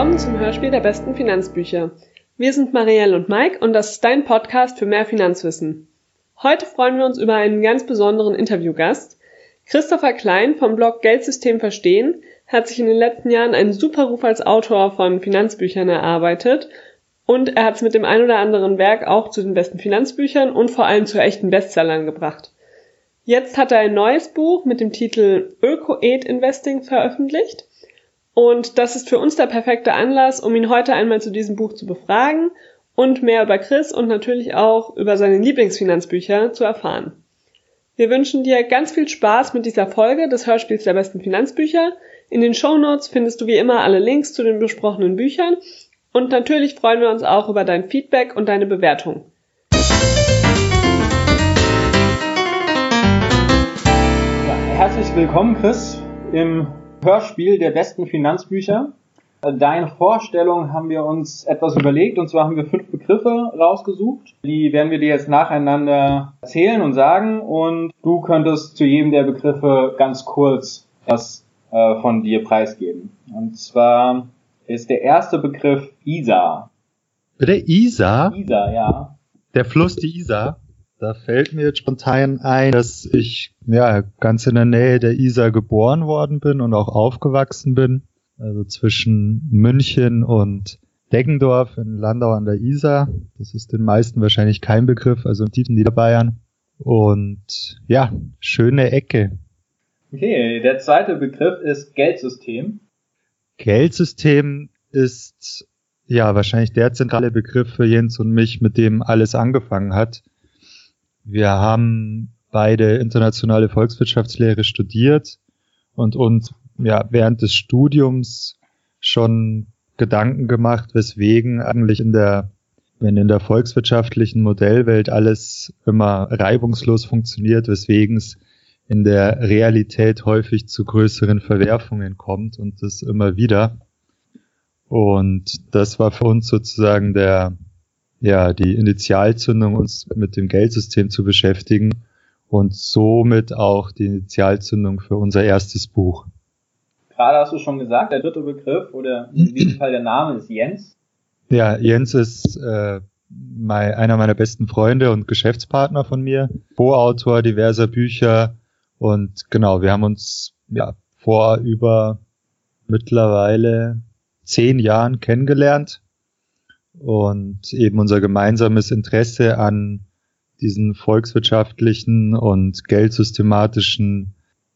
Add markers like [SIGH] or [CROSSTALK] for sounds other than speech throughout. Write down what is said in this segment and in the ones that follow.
willkommen zum Hörspiel der besten Finanzbücher. Wir sind Marielle und Mike und das ist dein Podcast für mehr Finanzwissen. Heute freuen wir uns über einen ganz besonderen Interviewgast. Christopher Klein vom Blog Geldsystem verstehen hat sich in den letzten Jahren einen super Ruf als Autor von Finanzbüchern erarbeitet und er hat es mit dem ein oder anderen Werk auch zu den besten Finanzbüchern und vor allem zu echten Bestsellern gebracht. Jetzt hat er ein neues Buch mit dem Titel Öko-Aid Investing veröffentlicht und das ist für uns der perfekte Anlass, um ihn heute einmal zu diesem Buch zu befragen und mehr über Chris und natürlich auch über seine Lieblingsfinanzbücher zu erfahren. Wir wünschen dir ganz viel Spaß mit dieser Folge des Hörspiels der besten Finanzbücher. In den Show Notes findest du wie immer alle Links zu den besprochenen Büchern und natürlich freuen wir uns auch über dein Feedback und deine Bewertung. Ja, herzlich willkommen, Chris, im Hörspiel der besten Finanzbücher. Deine Vorstellung haben wir uns etwas überlegt und zwar haben wir fünf Begriffe rausgesucht. Die werden wir dir jetzt nacheinander erzählen und sagen und du könntest zu jedem der Begriffe ganz kurz was äh, von dir preisgeben. Und zwar ist der erste Begriff Isar. Der Isar? Isar, ja. Der Fluss, die Isar. Da fällt mir jetzt spontan ein, dass ich ja ganz in der Nähe der Isar geboren worden bin und auch aufgewachsen bin. Also zwischen München und Deggendorf in Landau an der Isar. Das ist den meisten wahrscheinlich kein Begriff, also in tiefen Niederbayern. Und ja, schöne Ecke. Okay, der zweite Begriff ist Geldsystem. Geldsystem ist ja wahrscheinlich der zentrale Begriff für Jens und mich, mit dem alles angefangen hat. Wir haben beide internationale Volkswirtschaftslehre studiert und uns ja während des Studiums schon Gedanken gemacht, weswegen eigentlich in der wenn in der volkswirtschaftlichen Modellwelt alles immer reibungslos funktioniert, weswegen es in der Realität häufig zu größeren Verwerfungen kommt und das immer wieder. Und das war für uns sozusagen der ja, die Initialzündung, uns mit dem Geldsystem zu beschäftigen und somit auch die Initialzündung für unser erstes Buch. Gerade hast du schon gesagt, der dritte Begriff oder in diesem Fall der Name ist Jens. Ja, Jens ist äh, mein, einer meiner besten Freunde und Geschäftspartner von mir, Co-Autor diverser Bücher und genau, wir haben uns ja vor über mittlerweile zehn Jahren kennengelernt und eben unser gemeinsames Interesse an diesen volkswirtschaftlichen und geldsystematischen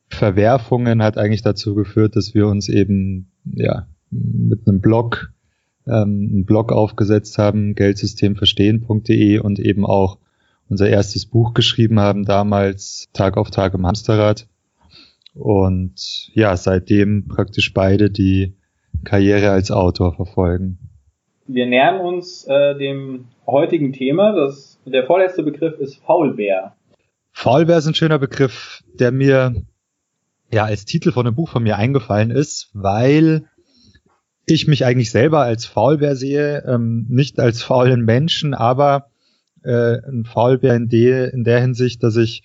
Verwerfungen hat eigentlich dazu geführt, dass wir uns eben ja mit einem Blog ähm, einen Blog aufgesetzt haben, geldsystemverstehen.de und eben auch unser erstes Buch geschrieben haben, damals Tag auf Tag im Hamsterrad. Und ja, seitdem praktisch beide die Karriere als Autor verfolgen wir nähern uns äh, dem heutigen Thema. Das, der vorletzte Begriff ist Faulbär. Faulbär ist ein schöner Begriff, der mir ja als Titel von einem Buch von mir eingefallen ist, weil ich mich eigentlich selber als Faulbär sehe, ähm, nicht als faulen Menschen, aber äh, ein Faulbär in, de, in der Hinsicht, dass ich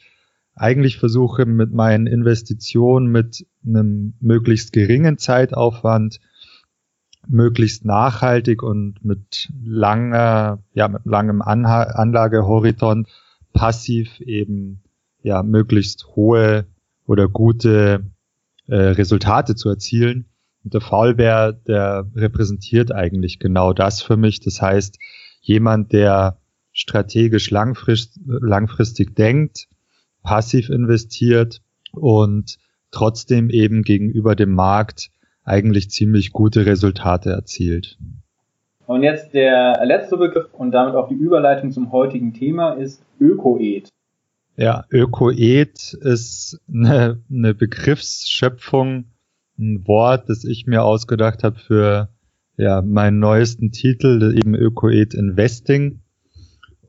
eigentlich versuche, mit meinen Investitionen mit einem möglichst geringen Zeitaufwand möglichst nachhaltig und mit langer, ja, mit langem Anha Anlagehorizont passiv eben ja möglichst hohe oder gute äh, Resultate zu erzielen. Und der Faulbär, der repräsentiert eigentlich genau das für mich. Das heißt, jemand, der strategisch langfrist, langfristig denkt, passiv investiert und trotzdem eben gegenüber dem Markt eigentlich ziemlich gute Resultate erzielt. Und jetzt der letzte Begriff und damit auch die Überleitung zum heutigen Thema ist Ökoed. Ja, Ökoed ist eine, eine Begriffsschöpfung, ein Wort, das ich mir ausgedacht habe für ja, meinen neuesten Titel, eben Ökoed Investing.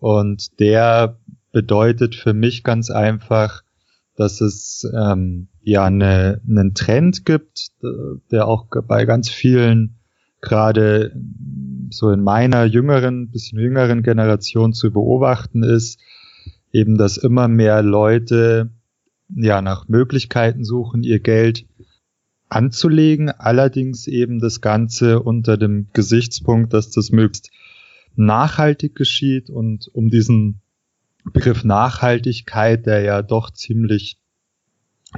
Und der bedeutet für mich ganz einfach, dass es ähm, ja eine, einen Trend gibt, der auch bei ganz vielen gerade so in meiner jüngeren, bisschen jüngeren Generation zu beobachten ist, eben dass immer mehr Leute ja nach Möglichkeiten suchen, ihr Geld anzulegen, allerdings eben das Ganze unter dem Gesichtspunkt, dass das möglichst nachhaltig geschieht und um diesen Begriff Nachhaltigkeit, der ja doch ziemlich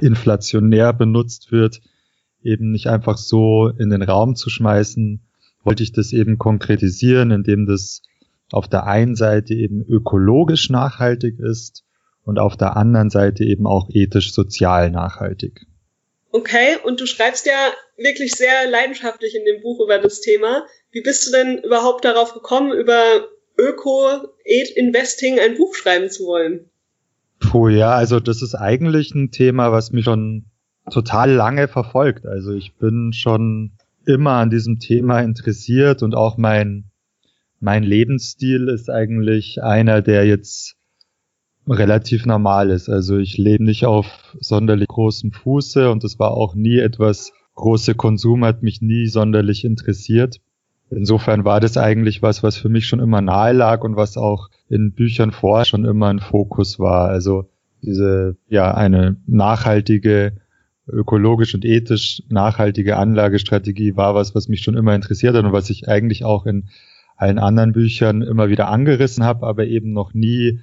inflationär benutzt wird, eben nicht einfach so in den Raum zu schmeißen, wollte ich das eben konkretisieren, indem das auf der einen Seite eben ökologisch nachhaltig ist und auf der anderen Seite eben auch ethisch-sozial nachhaltig. Okay, und du schreibst ja wirklich sehr leidenschaftlich in dem Buch über das Thema. Wie bist du denn überhaupt darauf gekommen, über Öko-Ed-Investing ein Buch schreiben zu wollen? Puh, ja, also das ist eigentlich ein Thema, was mich schon total lange verfolgt. Also ich bin schon immer an diesem Thema interessiert und auch mein, mein Lebensstil ist eigentlich einer, der jetzt relativ normal ist. Also ich lebe nicht auf sonderlich großem Fuße und es war auch nie etwas, große Konsum hat mich nie sonderlich interessiert. Insofern war das eigentlich was, was für mich schon immer nahe lag und was auch in Büchern vorher schon immer ein Fokus war. Also diese, ja, eine nachhaltige, ökologisch und ethisch nachhaltige Anlagestrategie war was, was mich schon immer interessiert hat und was ich eigentlich auch in allen anderen Büchern immer wieder angerissen habe, aber eben noch nie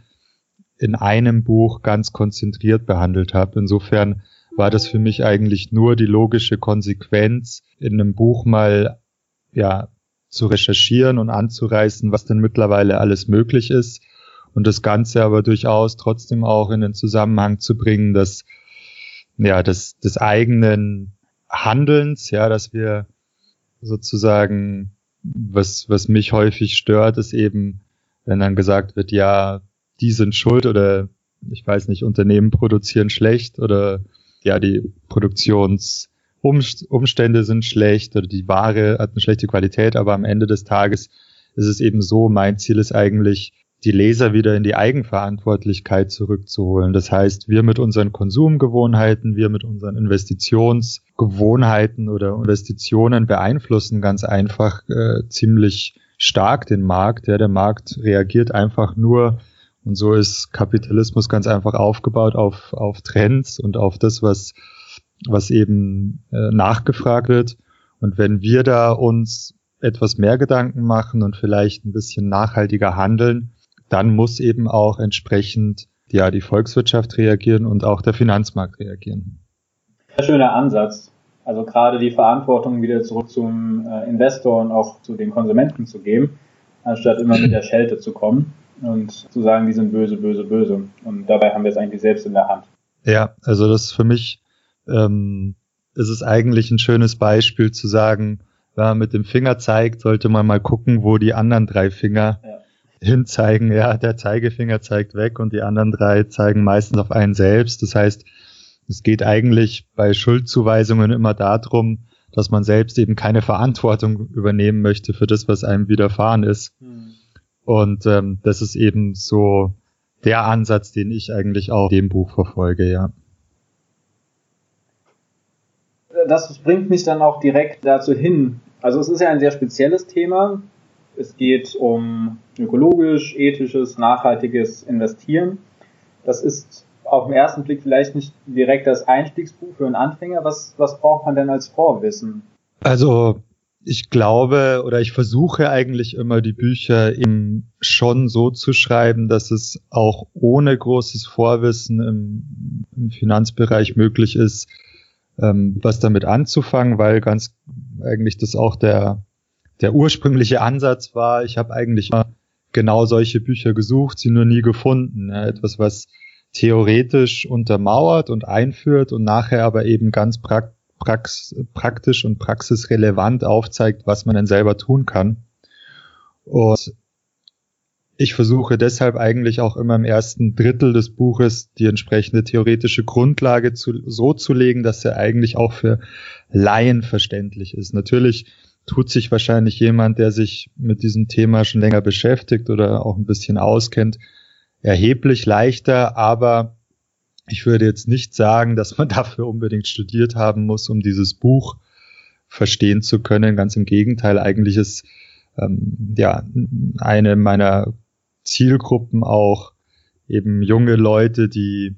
in einem Buch ganz konzentriert behandelt habe. Insofern war das für mich eigentlich nur die logische Konsequenz, in einem Buch mal ja zu recherchieren und anzureißen, was denn mittlerweile alles möglich ist. Und das Ganze aber durchaus trotzdem auch in den Zusammenhang zu bringen, dass ja des, des eigenen Handelns, ja, dass wir sozusagen was was mich häufig stört, ist eben, wenn dann gesagt wird, ja, die sind schuld oder ich weiß nicht, Unternehmen produzieren schlecht oder ja, die Produktionsumstände sind schlecht oder die Ware hat eine schlechte Qualität, aber am Ende des Tages ist es eben so, mein Ziel ist eigentlich, die Leser wieder in die Eigenverantwortlichkeit zurückzuholen. Das heißt, wir mit unseren Konsumgewohnheiten, wir mit unseren Investitionsgewohnheiten oder Investitionen beeinflussen ganz einfach äh, ziemlich stark den Markt. Ja, der Markt reagiert einfach nur und so ist Kapitalismus ganz einfach aufgebaut auf, auf Trends und auf das, was, was eben äh, nachgefragt wird. Und wenn wir da uns etwas mehr Gedanken machen und vielleicht ein bisschen nachhaltiger handeln, dann muss eben auch entsprechend ja die Volkswirtschaft reagieren und auch der Finanzmarkt reagieren. Sehr schöner Ansatz. Also gerade die Verantwortung wieder zurück zum äh, Investor und auch zu den Konsumenten zu geben, anstatt immer mit der Schelte zu kommen und zu sagen, die sind böse, böse, böse. Und dabei haben wir es eigentlich selbst in der Hand. Ja, also das ist für mich, ähm, ist es eigentlich ein schönes Beispiel zu sagen, wenn man mit dem Finger zeigt, sollte man mal gucken, wo die anderen drei Finger ja. hinzeigen. Ja, der Zeigefinger zeigt weg und die anderen drei zeigen meistens auf einen selbst. Das heißt, es geht eigentlich bei Schuldzuweisungen immer darum, dass man selbst eben keine Verantwortung übernehmen möchte für das, was einem widerfahren ist. Hm. Und ähm, das ist eben so der Ansatz, den ich eigentlich auch in dem Buch verfolge, ja. Das bringt mich dann auch direkt dazu hin. Also es ist ja ein sehr spezielles Thema. Es geht um ökologisch, ethisches, nachhaltiges Investieren. Das ist auf den ersten Blick vielleicht nicht direkt das Einstiegsbuch für einen Anfänger. Was, was braucht man denn als Vorwissen? Also ich glaube oder ich versuche eigentlich immer die Bücher eben schon so zu schreiben, dass es auch ohne großes Vorwissen im, im Finanzbereich möglich ist, ähm, was damit anzufangen, weil ganz eigentlich das auch der, der ursprüngliche Ansatz war. Ich habe eigentlich mal genau solche Bücher gesucht, sie nur nie gefunden. Ja, etwas, was theoretisch untermauert und einführt und nachher aber eben ganz praktisch prax praktisch und praxisrelevant aufzeigt, was man denn selber tun kann. Und ich versuche deshalb eigentlich auch immer im ersten Drittel des Buches die entsprechende theoretische Grundlage zu, so zu legen, dass er eigentlich auch für Laien verständlich ist. Natürlich tut sich wahrscheinlich jemand, der sich mit diesem Thema schon länger beschäftigt oder auch ein bisschen auskennt, erheblich leichter, aber ich würde jetzt nicht sagen, dass man [LAUGHS] dafür unbedingt studiert haben muss, um dieses Buch verstehen zu können. Ganz im Gegenteil, eigentlich ist ähm, ja eine meiner Zielgruppen auch eben junge Leute, die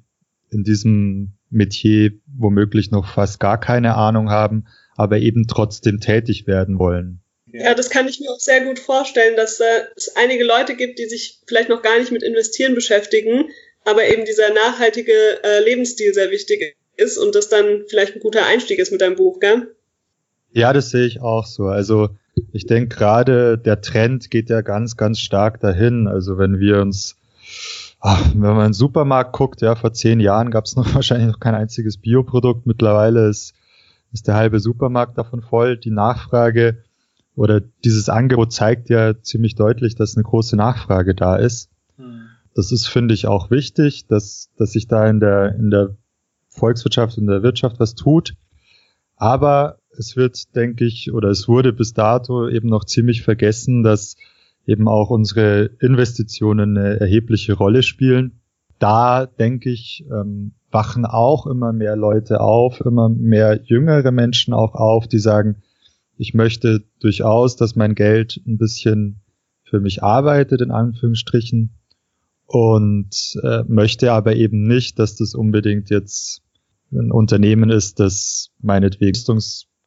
in diesem Metier womöglich noch fast gar keine Ahnung haben, aber eben trotzdem tätig werden wollen. Ja, das kann ich mir auch sehr gut vorstellen, dass äh, es einige Leute gibt, die sich vielleicht noch gar nicht mit Investieren beschäftigen, aber eben dieser nachhaltige äh, Lebensstil sehr wichtig ist und das dann vielleicht ein guter Einstieg ist mit deinem Buch, gell? Ja, das sehe ich auch so. Also ich denke gerade der Trend geht ja ganz, ganz stark dahin. Also wenn wir uns, ach, wenn man in den Supermarkt guckt, ja, vor zehn Jahren gab es noch [LAUGHS] wahrscheinlich noch kein einziges Bioprodukt. Mittlerweile ist, ist der halbe Supermarkt davon voll. Die Nachfrage oder dieses Angebot zeigt ja ziemlich deutlich, dass eine große Nachfrage da ist. Hm. Das ist, finde ich, auch wichtig, dass, dass sich da in der, in der Volkswirtschaft und der Wirtschaft was tut. Aber es wird, denke ich, oder es wurde bis dato eben noch ziemlich vergessen, dass eben auch unsere Investitionen eine erhebliche Rolle spielen. Da, denke ich, ähm, wachen auch immer mehr Leute auf, immer mehr jüngere Menschen auch auf, die sagen, ich möchte durchaus, dass mein Geld ein bisschen für mich arbeitet, in Anführungsstrichen, und äh, möchte aber eben nicht, dass das unbedingt jetzt ein Unternehmen ist, das meinetwegen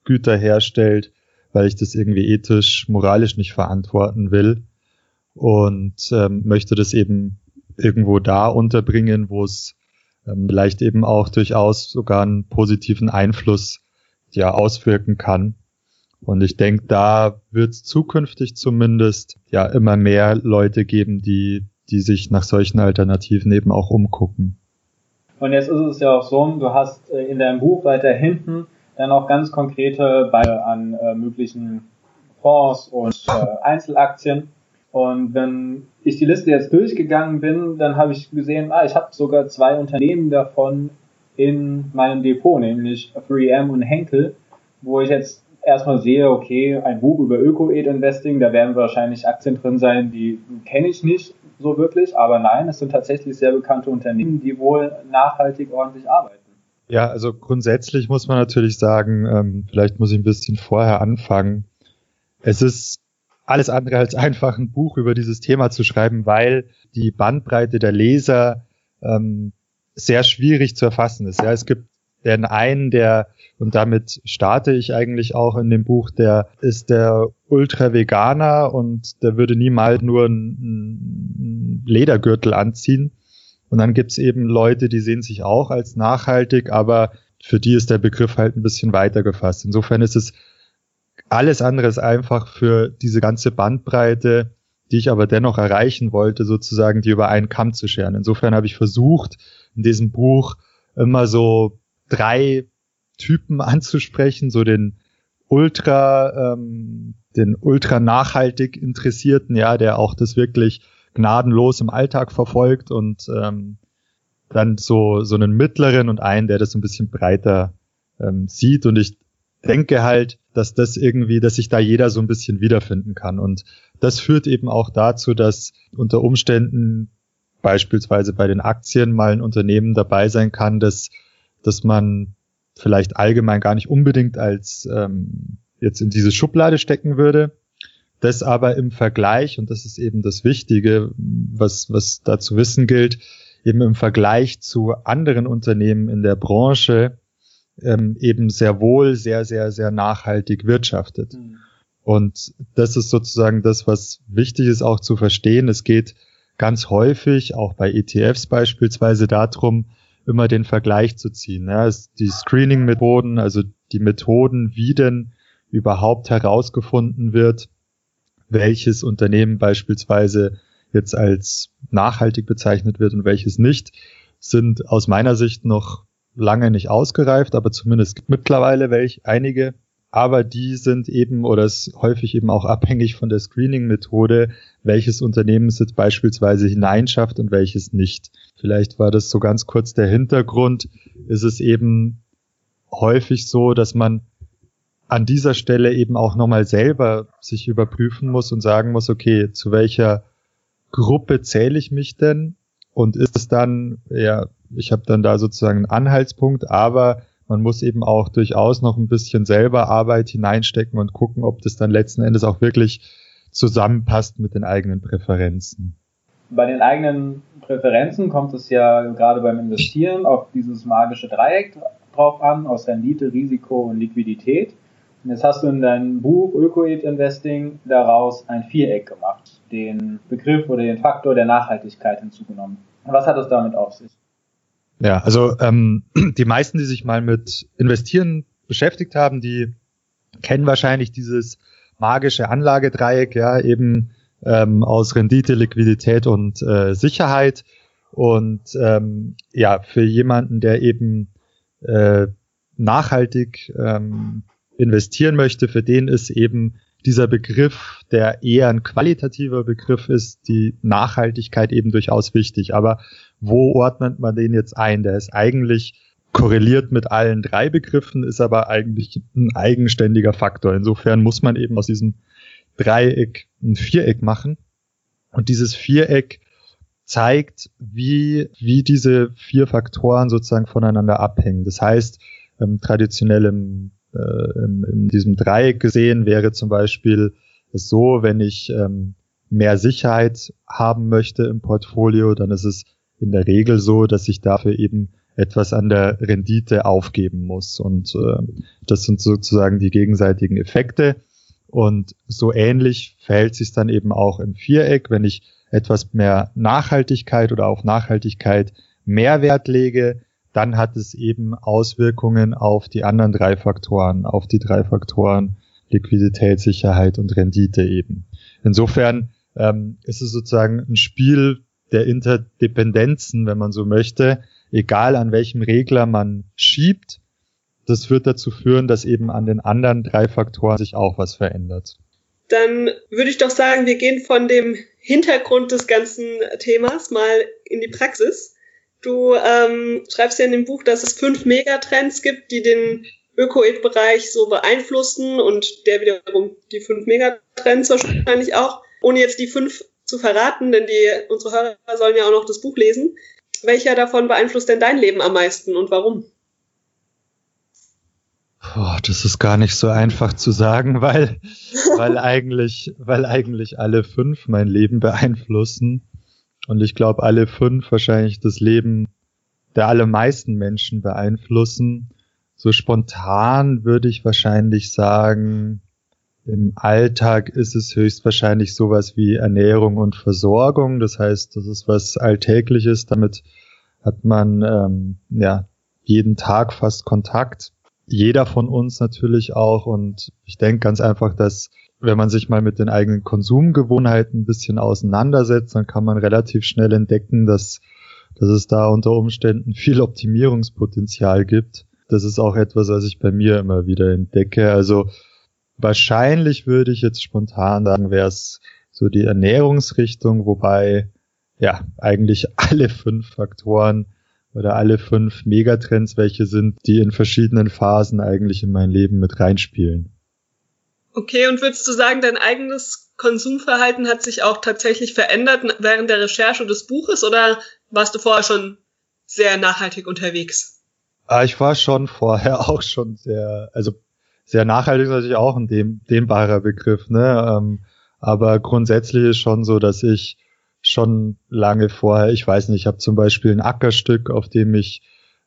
Güter herstellt, weil ich das irgendwie ethisch, moralisch nicht verantworten will und ähm, möchte das eben irgendwo da unterbringen, wo es ähm, vielleicht eben auch durchaus sogar einen positiven Einfluss ja auswirken kann. Und ich denke, da wird es zukünftig zumindest ja immer mehr Leute geben, die, die sich nach solchen Alternativen eben auch umgucken. Und jetzt ist es ja auch so, du hast äh, in deinem Buch weiter hinten dann auch ganz konkrete Beispiele an äh, möglichen Fonds und äh, Einzelaktien. Und wenn ich die Liste jetzt durchgegangen bin, dann habe ich gesehen, ah, ich habe sogar zwei Unternehmen davon in meinem Depot, nämlich 3M und Henkel, wo ich jetzt erstmal sehe, okay, ein Buch über Öko-Ed-Investing, da werden wahrscheinlich Aktien drin sein, die kenne ich nicht so wirklich, aber nein, es sind tatsächlich sehr bekannte Unternehmen, die wohl nachhaltig ordentlich arbeiten. Ja, also grundsätzlich muss man natürlich sagen, ähm, vielleicht muss ich ein bisschen vorher anfangen. Es ist alles andere als einfach ein Buch über dieses Thema zu schreiben, weil die Bandbreite der Leser ähm, sehr schwierig zu erfassen ist. Ja, es gibt den einen, der, und damit starte ich eigentlich auch in dem Buch, der ist der Ultra-Veganer und der würde niemals nur einen Ledergürtel anziehen. Und dann gibt's eben Leute, die sehen sich auch als nachhaltig, aber für die ist der Begriff halt ein bisschen weiter gefasst. Insofern ist es alles andere ist einfach für diese ganze Bandbreite, die ich aber dennoch erreichen wollte, sozusagen die über einen Kamm zu scheren. Insofern habe ich versucht, in diesem Buch immer so drei Typen anzusprechen, so den ultra, ähm, den ultra nachhaltig Interessierten, ja, der auch das wirklich gnadenlos im Alltag verfolgt und ähm, dann so, so einen mittleren und einen, der das ein bisschen breiter ähm, sieht. Und ich denke halt, dass das irgendwie, dass sich da jeder so ein bisschen wiederfinden kann. Und das führt eben auch dazu, dass unter Umständen beispielsweise bei den Aktien mal ein Unternehmen dabei sein kann, dass, dass man vielleicht allgemein gar nicht unbedingt als ähm, jetzt in diese Schublade stecken würde, das aber im Vergleich, und das ist eben das Wichtige, was, was da zu wissen gilt, eben im Vergleich zu anderen Unternehmen in der Branche ähm, eben sehr wohl sehr, sehr, sehr nachhaltig wirtschaftet. Mhm. Und das ist sozusagen das, was wichtig ist auch zu verstehen. Es geht ganz häufig, auch bei ETFs beispielsweise, darum, immer den Vergleich zu ziehen. Ja, die Screening-Methoden, also die Methoden, wie denn überhaupt herausgefunden wird, welches Unternehmen beispielsweise jetzt als nachhaltig bezeichnet wird und welches nicht, sind aus meiner Sicht noch lange nicht ausgereift, aber zumindest mittlerweile welche einige. Aber die sind eben oder ist häufig eben auch abhängig von der Screening-Methode, welches Unternehmen es jetzt beispielsweise hineinschafft und welches nicht. Vielleicht war das so ganz kurz der Hintergrund. Ist es eben häufig so, dass man an dieser Stelle eben auch nochmal selber sich überprüfen muss und sagen muss, okay, zu welcher Gruppe zähle ich mich denn? Und ist es dann, ja, ich habe dann da sozusagen einen Anhaltspunkt, aber man muss eben auch durchaus noch ein bisschen selber Arbeit hineinstecken und gucken, ob das dann letzten Endes auch wirklich zusammenpasst mit den eigenen Präferenzen. Bei den eigenen Präferenzen kommt es ja gerade beim Investieren auf dieses magische Dreieck drauf an, aus Rendite, Risiko und Liquidität. Und jetzt hast du in deinem Buch Ökoid Investing daraus ein Viereck gemacht, den Begriff oder den Faktor der Nachhaltigkeit hinzugenommen. Was hat es damit auf sich? Ja, also ähm, [CLEARS THROAT] die meisten, die sich mal mit Investieren beschäftigt haben, die kennen wahrscheinlich dieses magische Anlagedreieck, ja, eben ähm, aus Rendite, Liquidität und äh, Sicherheit. Und ähm, ja, für jemanden, der eben äh, nachhaltig ähm, investieren möchte, für den ist eben dieser Begriff, der eher ein qualitativer Begriff ist, die Nachhaltigkeit eben durchaus wichtig. Aber wo ordnet man den jetzt ein? Der ist eigentlich korreliert mit allen drei Begriffen, ist aber eigentlich ein eigenständiger Faktor. Insofern muss man eben aus diesem Dreieck ein Viereck machen. Und dieses Viereck zeigt, wie, wie diese vier Faktoren sozusagen voneinander abhängen. Das heißt, ähm, traditionell äh, in, in diesem Dreieck gesehen wäre zum Beispiel so, wenn ich ähm, mehr Sicherheit haben möchte im Portfolio, dann ist es in der Regel so, dass ich dafür eben etwas an der Rendite aufgeben muss. Und äh, das sind sozusagen die gegenseitigen Effekte. Und so ähnlich verhält sich dann eben auch im Viereck, wenn ich etwas mehr Nachhaltigkeit oder auf Nachhaltigkeit mehr Wert lege, dann hat es eben Auswirkungen auf die anderen drei Faktoren, auf die drei Faktoren Liquidität, Sicherheit und Rendite eben. Insofern ähm, ist es sozusagen ein Spiel der Interdependenzen, wenn man so möchte, egal an welchem Regler man schiebt. Das wird dazu führen, dass eben an den anderen drei Faktoren sich auch was verändert. Dann würde ich doch sagen, wir gehen von dem Hintergrund des ganzen Themas mal in die Praxis. Du ähm, schreibst ja in dem Buch, dass es fünf Megatrends gibt, die den Öko-Bereich so beeinflussen und der wiederum die fünf Megatrends wahrscheinlich auch. Ohne jetzt die fünf zu verraten, denn die, unsere Hörer sollen ja auch noch das Buch lesen. Welcher davon beeinflusst denn dein Leben am meisten und warum? Boah, das ist gar nicht so einfach zu sagen, weil, [LAUGHS] weil eigentlich, weil eigentlich alle fünf mein Leben beeinflussen. Und ich glaube, alle fünf wahrscheinlich das Leben der allermeisten Menschen beeinflussen. So spontan würde ich wahrscheinlich sagen, im Alltag ist es höchstwahrscheinlich sowas wie Ernährung und Versorgung. Das heißt, das ist was Alltägliches. Damit hat man ähm, ja jeden Tag fast Kontakt jeder von uns natürlich auch. Und ich denke ganz einfach, dass wenn man sich mal mit den eigenen Konsumgewohnheiten ein bisschen auseinandersetzt, dann kann man relativ schnell entdecken, dass, dass es da unter Umständen [LAUGHS] viel Optimierungspotenzial gibt. Das ist auch etwas, was ich bei mir immer wieder entdecke. Also wahrscheinlich würde ich jetzt spontan sagen, wäre es so die Ernährungsrichtung, wobei ja eigentlich [LAUGHS] alle fünf Faktoren oder alle fünf Megatrends welche sind, die in verschiedenen Phasen eigentlich in mein Leben mit reinspielen. Okay, und würdest du sagen, dein eigenes Konsumverhalten hat sich auch tatsächlich verändert während der Recherche des Buches oder warst du vorher schon sehr nachhaltig unterwegs? Ah, ich war schon vorher [LAUGHS] auch schon sehr, also sehr nachhaltig ist natürlich auch ein dehnbarer Begriff, ne? Ähm, aber grundsätzlich ist schon so, dass ich schon lange vorher. Ich weiß nicht, ich habe zum Beispiel ein Ackerstück, auf dem ich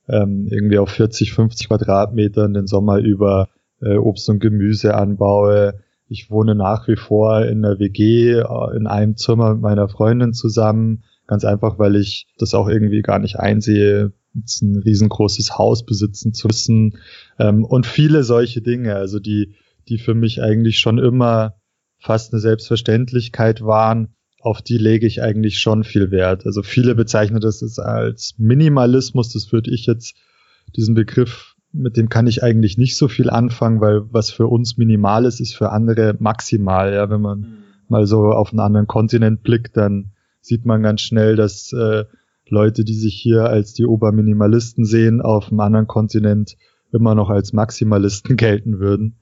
ähm, irgendwie auf 40, 50 Quadratmetern den Sommer über äh, Obst und Gemüse anbaue. Ich wohne nach wie vor in einer WG äh, in einem Zimmer mit meiner Freundin zusammen. Ganz einfach, weil ich das auch irgendwie gar nicht einsehe, ein riesengroßes Haus besitzen zu müssen. Ähm, und viele solche Dinge, also die, die für mich eigentlich schon immer fast eine Selbstverständlichkeit waren auf die lege ich eigentlich schon viel Wert. Also viele bezeichnen das als Minimalismus. Das würde ich jetzt, diesen Begriff, mit dem kann ich eigentlich nicht so viel anfangen, weil was für uns minimal ist, ist für andere maximal. Ja, wenn man mhm. mal so auf einen anderen Kontinent blickt, dann sieht man ganz schnell, dass äh, Leute, die sich hier als die Oberminimalisten sehen, auf einem anderen Kontinent immer noch als Maximalisten [LAUGHS] gelten würden.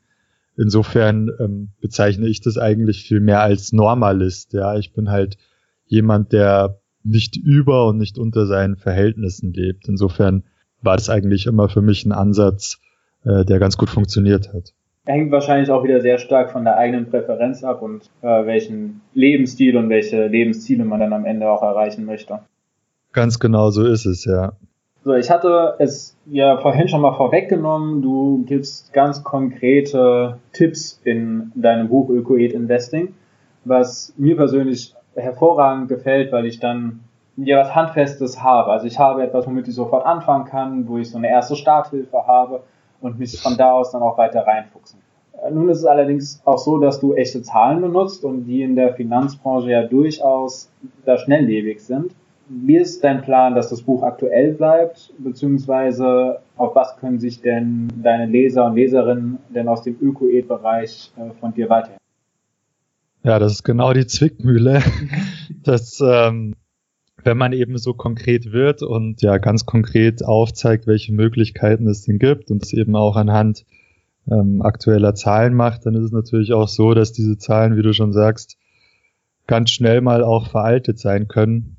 Insofern ähm, bezeichne ich das eigentlich viel mehr als Normalist. Ja, ich bin halt jemand, der nicht über und nicht unter seinen Verhältnissen lebt. Insofern war das eigentlich immer für mich ein Ansatz, äh, der ganz gut funktioniert hat. Hängt wahrscheinlich auch wieder sehr stark von der eigenen Präferenz ab und äh, welchen Lebensstil und welche Lebensziele man dann am Ende auch erreichen möchte. Ganz genau so ist es, ja. So, ich hatte es ja vorhin schon mal vorweggenommen. Du gibst ganz konkrete Tipps in deinem Buch Ökoed Investing, was mir persönlich hervorragend gefällt, weil ich dann ja was Handfestes habe. Also ich habe etwas, womit ich sofort anfangen kann, wo ich so eine erste Starthilfe habe und mich von da aus dann auch weiter reinfuchsen. Äh, nun ist es allerdings auch so, dass du echte Zahlen benutzt und die in der Finanzbranche ja durchaus da schnelllebig sind. Wie ist dein Plan, dass das Buch aktuell bleibt, beziehungsweise auf was können sich denn deine Leser und Leserinnen denn aus dem Öko-Ed-Bereich äh, von dir weiterhelfen? Ja, das ist genau die Zwickmühle, [LAUGHS] dass ähm, wenn man eben so konkret wird und ja ganz konkret aufzeigt, welche Möglichkeiten es denn gibt und es eben auch anhand ähm, aktueller Zahlen macht, dann ist es natürlich auch so, dass diese Zahlen, wie du schon sagst, ganz schnell mal auch veraltet sein können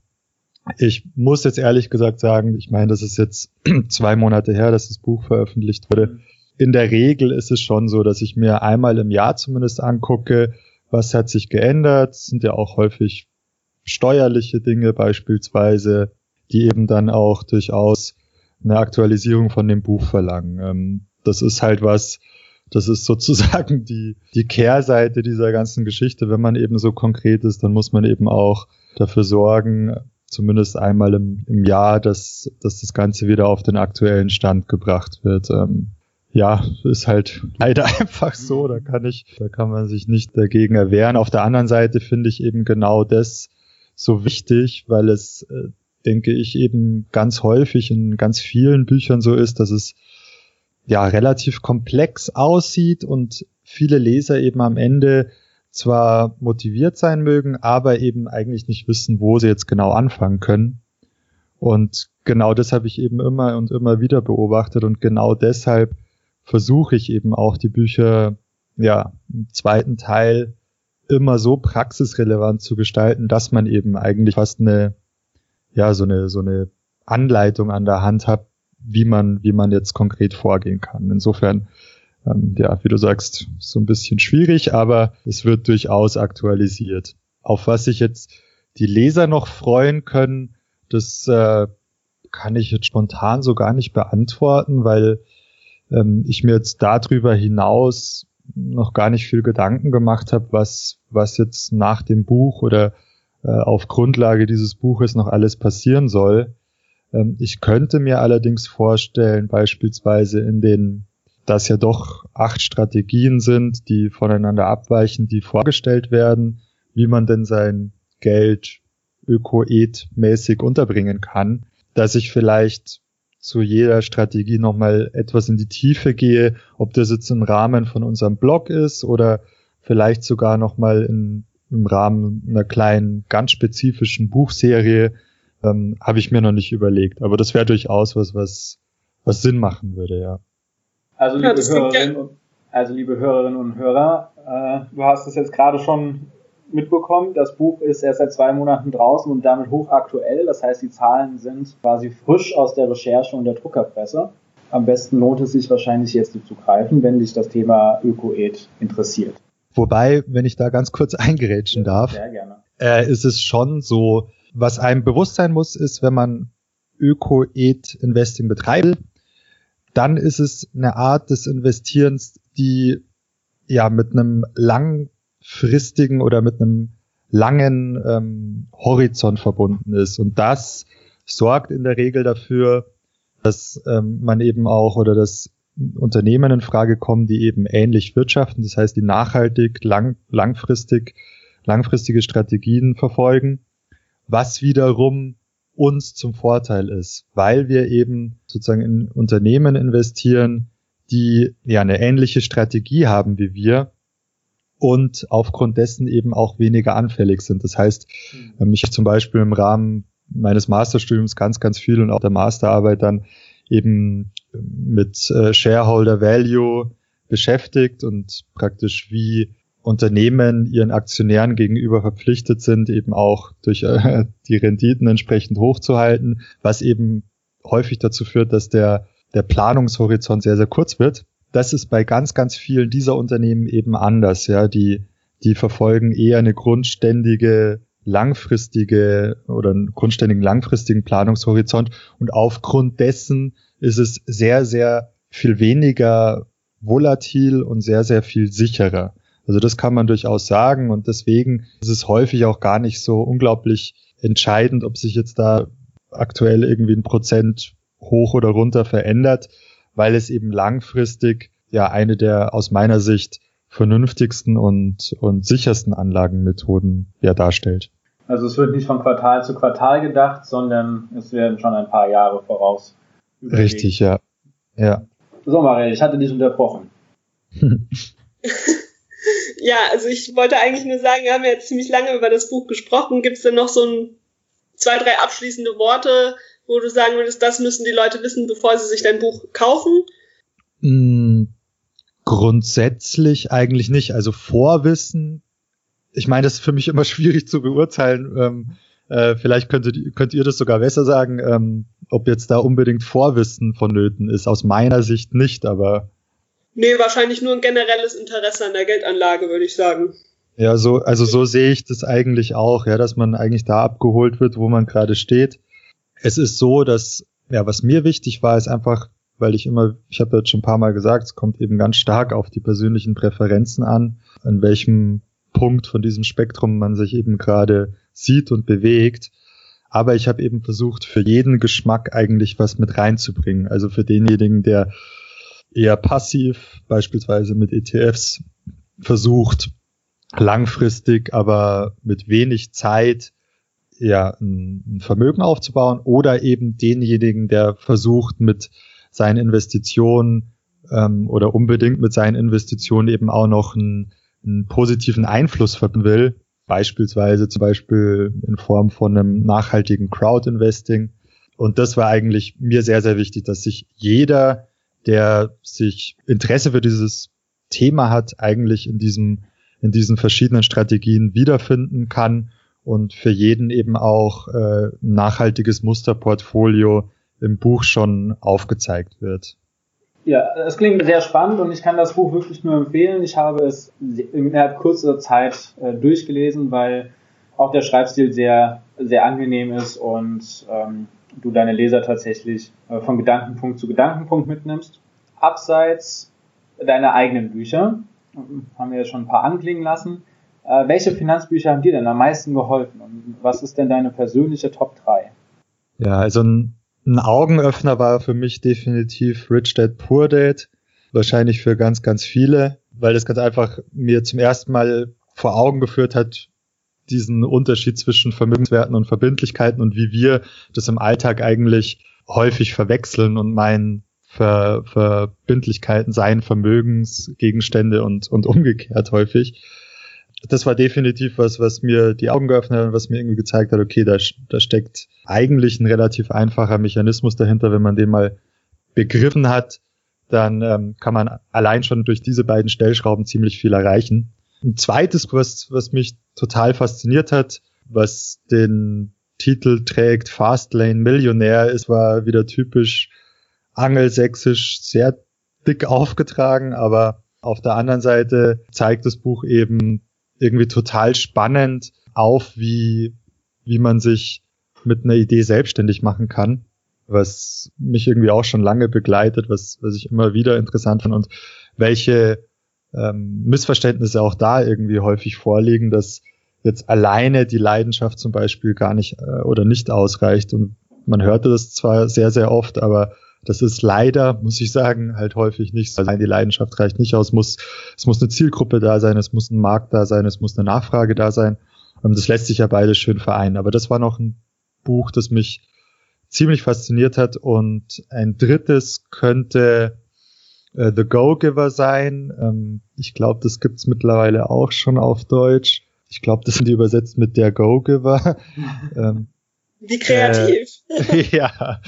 ich muss jetzt ehrlich gesagt sagen, ich meine, das ist jetzt [CLEARS THROAT] zwei Monate her, dass das Buch veröffentlicht wurde. In der Regel ist es schon so, dass ich mir einmal im Jahr zumindest angucke, was hat sich geändert. Das sind ja auch häufig steuerliche Dinge beispielsweise, die eben dann auch durchaus eine Aktualisierung von dem Buch verlangen. Ähm, das ist halt was, das ist sozusagen [LAUGHS] die, die Kehrseite dieser ganzen Geschichte. Wenn man eben so konkret ist, dann muss man eben auch dafür sorgen, zumindest einmal im, im Jahr, dass, dass das Ganze wieder auf den aktuellen Stand gebracht wird. Ähm, ja, ist halt leider [LAUGHS] einfach so. Da kann ich, da kann man sich nicht dagegen erwehren. Auf der anderen Seite finde ich eben genau das so wichtig, weil es, äh, denke ich, eben ganz häufig in ganz vielen Büchern so ist, dass es ja relativ komplex aussieht und viele Leser eben am Ende zwar motiviert sein mögen, aber eben eigentlich nicht wissen, wo sie jetzt genau anfangen können. Und genau das habe ich eben immer und immer wieder beobachtet und genau deshalb versuche ich eben auch die Bücher, ja, im zweiten Teil immer so praxisrelevant zu gestalten, dass man eben eigentlich fast eine, ja, so eine, so eine Anleitung an der Hand hat, wie man, wie man jetzt konkret vorgehen kann. Insofern ähm, ja, wie du sagst, so ein bisschen schwierig, aber es wird durchaus aktualisiert. Auf was sich jetzt die Leser noch freuen können, das äh, kann ich jetzt spontan so gar nicht beantworten, weil ähm, ich mir jetzt darüber hinaus noch gar nicht viel Gedanken gemacht habe, was, was jetzt nach dem Buch oder äh, auf Grundlage dieses Buches noch alles passieren soll. Ähm, ich könnte mir allerdings vorstellen, beispielsweise in den dass ja doch acht Strategien sind, die voneinander abweichen, die vorgestellt werden, wie man denn sein Geld öko-ed-mäßig unterbringen kann, dass ich vielleicht zu jeder Strategie nochmal etwas in die Tiefe gehe, ob das jetzt im Rahmen von unserem Blog ist oder vielleicht sogar nochmal im Rahmen einer kleinen, ganz spezifischen Buchserie, ähm, habe ich mir noch nicht überlegt. Aber das wäre durchaus was, was, was Sinn machen würde, ja. Also liebe, ja, Hörerinnen, und, also liebe Hörerinnen und Hörer, äh, du hast es jetzt gerade schon mitbekommen, das Buch ist erst seit zwei Monaten draußen und damit hochaktuell. Das heißt, die Zahlen sind quasi frisch aus der Recherche und der Druckerpresse. Am besten lohnt es sich wahrscheinlich jetzt zu greifen, wenn dich das Thema Ökoed interessiert. Wobei, wenn ich da ganz kurz eingerätschen darf, gerne. Äh, ist es schon so, was einem bewusst sein muss, ist, wenn man Öko-Ed-Investing betreibt, dann ist es eine Art des Investierens, die ja mit einem langfristigen oder mit einem langen ähm, Horizont verbunden ist. Und das sorgt in der Regel dafür, dass ähm, man eben auch oder dass Unternehmen in Frage kommen, die eben ähnlich wirtschaften, das heißt, die nachhaltig, lang, langfristig, langfristige Strategien verfolgen, was wiederum uns zum Vorteil ist, weil wir eben sozusagen in Unternehmen investieren, die ja eine ähnliche Strategie haben wie wir und aufgrund dessen eben auch weniger anfällig sind. Das heißt, mhm. ich zum Beispiel im Rahmen meines Masterstudiums ganz, ganz viel und auch der Masterarbeit dann eben mit äh, Shareholder Value beschäftigt und praktisch wie Unternehmen ihren Aktionären gegenüber verpflichtet sind, eben auch durch äh, die Renditen entsprechend hochzuhalten, was eben häufig dazu führt, dass der, der Planungshorizont sehr, sehr kurz wird. Das ist bei ganz, ganz vielen dieser Unternehmen eben anders, ja, die, die verfolgen eher eine grundständige langfristige oder einen grundständigen langfristigen Planungshorizont. Und aufgrund dessen ist es sehr, sehr viel weniger volatil und sehr, sehr viel sicherer. Also das kann man durchaus sagen. Und deswegen ist es häufig auch gar nicht so unglaublich entscheidend, ob sich jetzt da aktuell irgendwie ein Prozent hoch oder runter verändert, weil es eben langfristig ja eine der aus meiner Sicht vernünftigsten und, und sichersten Anlagenmethoden ja darstellt. Also es wird nicht von Quartal zu Quartal gedacht, sondern es werden schon ein paar Jahre voraus. Überlegt. Richtig, ja. ja. So, Marielle, ich hatte dich unterbrochen. [LAUGHS] ja, also ich wollte eigentlich nur sagen, wir haben ja jetzt ziemlich lange über das Buch gesprochen. Gibt es denn noch so ein, zwei, drei abschließende Worte, wo du sagen würdest, das müssen die Leute wissen, bevor sie sich dein Buch kaufen? Mm, grundsätzlich eigentlich nicht. Also Vorwissen ich meine, das ist für mich immer [LAUGHS] schwierig zu beurteilen. Ähm, äh, vielleicht könntet, könnt ihr das sogar besser sagen, ähm, ob jetzt da unbedingt Vorwissen vonnöten ist. Aus meiner Sicht nicht, aber. Nee, wahrscheinlich nur ein generelles Interesse an der Geldanlage, würde ich sagen. Ja, so, also so sehe ich das eigentlich auch, ja, dass man eigentlich da abgeholt wird, wo man gerade steht. Es ist so, dass, ja, was mir wichtig war, ist einfach, weil ich immer, ich habe jetzt schon ein paar Mal gesagt, es kommt eben ganz stark auf die persönlichen Präferenzen an, an welchem Punkt von diesem Spektrum man sich eben gerade sieht und bewegt. Aber ich habe eben versucht, für jeden Geschmack eigentlich was mit reinzubringen. Also für denjenigen, der eher passiv, beispielsweise mit ETFs, versucht, langfristig, aber mit wenig Zeit, ja, ein, Vermögen aufzubauen oder eben denjenigen, der versucht, mit seinen Investitionen ähm, oder unbedingt mit seinen Investitionen eben auch noch ein einen positiven Einfluss haben will, beispielsweise zum Beispiel in Form von einem nachhaltigen Crowd-Investing. Und das war eigentlich mir sehr, sehr wichtig, dass sich jeder, der sich Interesse für dieses Thema hat, eigentlich in diesem, in diesen verschiedenen Strategien wiederfinden kann und für jeden eben auch äh, nachhaltiges Musterportfolio im Buch schon aufgezeigt wird. Ja, es klingt sehr spannend und ich kann das Buch wirklich nur empfehlen. Ich habe es innerhalb kurzer Zeit äh, durchgelesen, weil auch der Schreibstil sehr, sehr angenehm ist und ähm, du deine Leser tatsächlich äh, von Gedankenpunkt zu Gedankenpunkt mitnimmst. Abseits deiner eigenen Bücher, haben wir ja schon ein paar anklingen lassen. Äh, welche Finanzbücher haben dir denn am meisten geholfen und was ist denn deine persönliche Top 3? Ja, also ein ein Augenöffner war für mich definitiv Rich Dad Poor Dad. Wahrscheinlich für ganz, ganz viele, weil das ganz einfach mir zum ersten Mal vor Augen geführt hat, diesen Unterschied zwischen Vermögenswerten und Verbindlichkeiten und wie wir das im Alltag eigentlich häufig verwechseln und meinen, Ver Verbindlichkeiten seien Vermögensgegenstände und, und umgekehrt häufig das war definitiv was, was mir die Augen geöffnet hat und was mir irgendwie gezeigt hat, okay, da, da steckt eigentlich ein relativ einfacher Mechanismus dahinter, wenn man den mal begriffen hat, dann ähm, kann man allein schon durch diese beiden Stellschrauben ziemlich viel erreichen. Ein zweites, was, was mich total fasziniert hat, was den Titel trägt, Fastlane Millionär, ist war wieder typisch angelsächsisch, sehr dick aufgetragen, aber auf der anderen Seite zeigt das Buch eben irgendwie total spannend auf, wie, wie man sich mit einer Idee selbstständig machen kann, was mich irgendwie auch schon lange begleitet, was, was ich immer wieder interessant fand und welche ähm, Missverständnisse auch da irgendwie häufig vorliegen, dass jetzt alleine die Leidenschaft zum Beispiel gar nicht äh, oder nicht ausreicht. Und man hörte das zwar sehr, sehr oft, aber das ist leider, muss ich sagen, halt häufig nicht so. Allein die Leidenschaft reicht nicht aus. Muss, es muss eine Zielgruppe da sein, es muss ein Markt da sein, es muss eine Nachfrage da sein. Und das lässt sich ja beides schön vereinen. Aber das war noch ein Buch, das mich ziemlich fasziniert hat. Und ein drittes könnte äh, The Go-Giver sein. Ähm, ich glaube, das gibt's mittlerweile auch schon auf Deutsch. Ich glaube, das sind die übersetzt mit der Go-Giver. [LAUGHS] ähm, Wie kreativ. Äh, [LAUGHS] ja,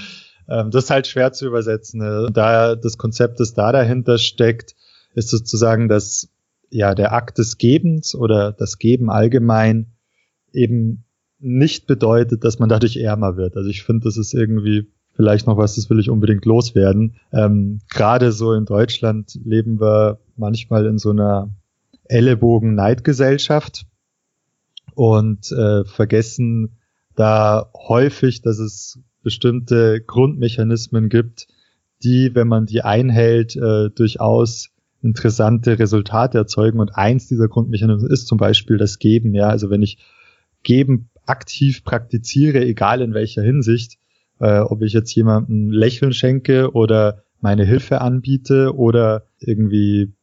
ähm, das ist halt schwer zu übersetzen. Ne? Da das Konzept, das da dahinter steckt, ist sozusagen, dass ja der Akt des Gebens oder das Geben allgemein eben nicht bedeutet, dass man dadurch ärmer wird. Also ich finde, das ist irgendwie vielleicht noch was, das will ich unbedingt loswerden. Ähm, Gerade so in Deutschland leben wir manchmal in so einer Ellenbogen-Neidgesellschaft. und äh, vergessen da häufig, dass es bestimmte Grundmechanismen gibt, die, wenn man die einhält, äh, durchaus interessante Resultate erzeugen. Und eins dieser Grundmechanismen ist zum Beispiel das Geben. Ja, also wenn ich Geben aktiv praktiziere, egal in welcher Hinsicht, äh, ob ich jetzt jemandem Lächeln schenke oder meine Hilfe anbiete oder irgendwie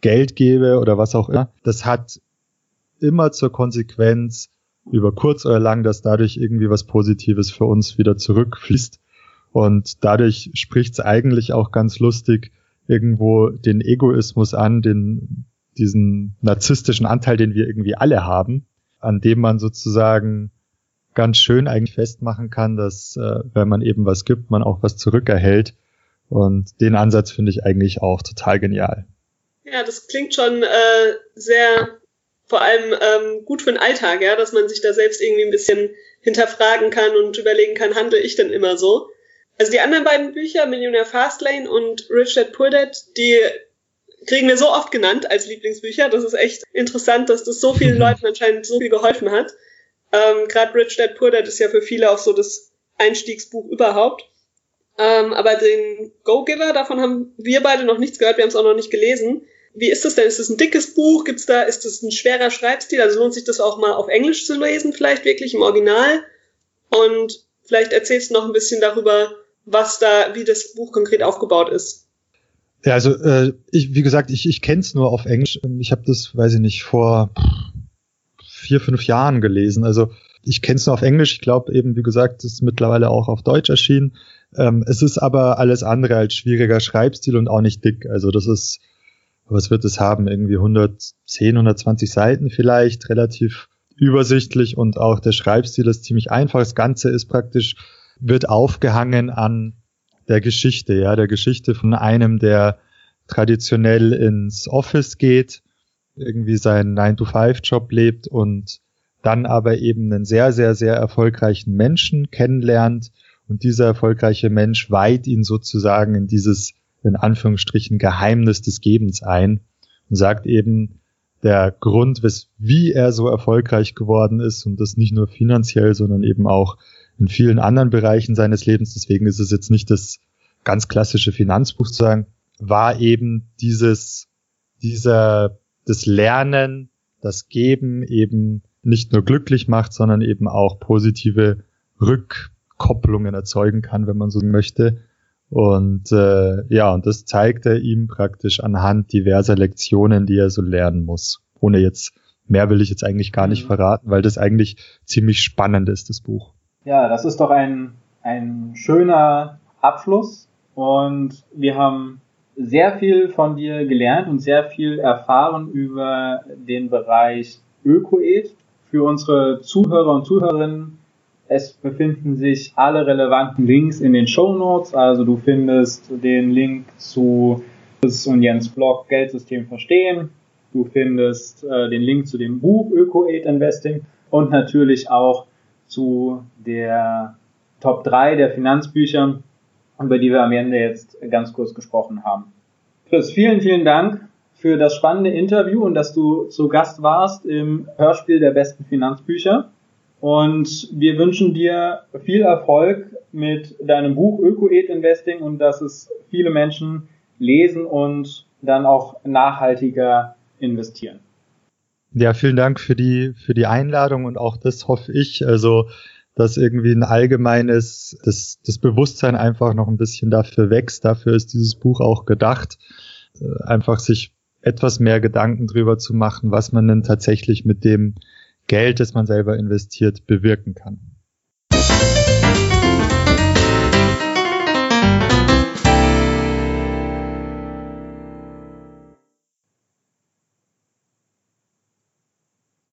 Geld gebe oder was auch immer, das hat immer zur Konsequenz über kurz oder lang, dass dadurch irgendwie was Positives für uns wieder zurückfließt. Und dadurch spricht es eigentlich auch ganz lustig irgendwo den Egoismus an, den, diesen narzisstischen Anteil, den wir irgendwie alle haben, an dem man sozusagen ganz schön eigentlich festmachen kann, dass äh, wenn man eben was gibt, man auch was zurückerhält. Und den Ansatz finde ich eigentlich auch total genial. Ja, das klingt schon äh, sehr vor allem ähm, gut für den Alltag, ja, dass man sich da selbst irgendwie ein bisschen hinterfragen kann und überlegen kann, handle ich denn immer so? Also die anderen beiden Bücher, Millionaire Fastlane und Rich Dad Poor Dad, die kriegen wir so oft genannt als Lieblingsbücher. Das ist echt interessant, dass das so vielen Leuten anscheinend so viel geholfen hat. Ähm, Gerade Rich Dad Poor Dad ist ja für viele auch so das Einstiegsbuch überhaupt. Ähm, aber den Go-Giver, davon haben wir beide noch nichts gehört, wir haben es auch noch nicht gelesen. Wie ist das denn? Ist das ein dickes Buch? Gibt's da, ist das ein schwerer Schreibstil? Also lohnt sich das auch mal auf Englisch zu lesen, vielleicht wirklich im Original? Und vielleicht erzählst du noch ein bisschen darüber, was da, wie das Buch konkret aufgebaut ist. Ja, also äh, ich, wie gesagt, ich, ich kenne es nur auf Englisch. Ich habe das, weiß ich nicht, vor vier, fünf Jahren gelesen. Also ich kenne es nur auf Englisch. Ich glaube eben, wie gesagt, es ist mittlerweile auch auf Deutsch erschienen. Ähm, es ist aber alles andere als schwieriger Schreibstil und auch nicht dick. Also das ist, was wird es haben? Irgendwie 110, 120 Seiten vielleicht, relativ übersichtlich und auch der Schreibstil ist ziemlich einfach. Das Ganze ist praktisch wird aufgehangen an der Geschichte, ja, der Geschichte von einem, der traditionell ins Office geht, irgendwie seinen 9-to-5-Job lebt und dann aber eben einen sehr, sehr, sehr erfolgreichen Menschen kennenlernt und dieser erfolgreiche Mensch weiht ihn sozusagen in dieses, in Anführungsstrichen, Geheimnis des Gebens ein und sagt eben, der Grund, wie er so erfolgreich geworden ist und das nicht nur finanziell, sondern eben auch in vielen anderen Bereichen seines Lebens, deswegen ist es jetzt nicht das ganz klassische Finanzbuch zu sagen, war eben dieses, dieser, das Lernen, das Geben eben nicht nur glücklich macht, sondern eben auch positive Rückkopplungen erzeugen kann, wenn man so möchte. Und äh, ja, und das zeigt er ihm praktisch anhand diverser Lektionen, die er so lernen muss. Ohne jetzt, mehr will ich jetzt eigentlich gar nicht mhm. verraten, weil das eigentlich ziemlich spannend ist, das Buch. Ja, das ist doch ein, ein schöner Abschluss und wir haben sehr viel von dir gelernt und sehr viel erfahren über den Bereich Ökoed. Für unsere Zuhörer und Zuhörerinnen, es befinden sich alle relevanten Links in den Show Notes. Also du findest den Link zu Chris und Jens Blog Geldsystem verstehen. Du findest äh, den Link zu dem Buch Ökoed Investing und natürlich auch zu der Top 3 der Finanzbücher, über die wir am Ende jetzt ganz kurz gesprochen haben. Chris, vielen, vielen Dank für das spannende Interview und dass du zu Gast warst im Hörspiel der besten Finanzbücher. Und wir wünschen dir viel Erfolg mit deinem Buch Ökoed Investing und dass es viele Menschen lesen und dann auch nachhaltiger investieren. Ja, vielen Dank für die, für die Einladung und auch das hoffe ich, also, dass irgendwie ein allgemeines, das, das Bewusstsein einfach noch ein bisschen dafür wächst. Dafür ist dieses Buch auch gedacht, äh, einfach sich etwas mehr Gedanken drüber zu machen, was man denn tatsächlich mit dem Geld, das man selber investiert, bewirken kann.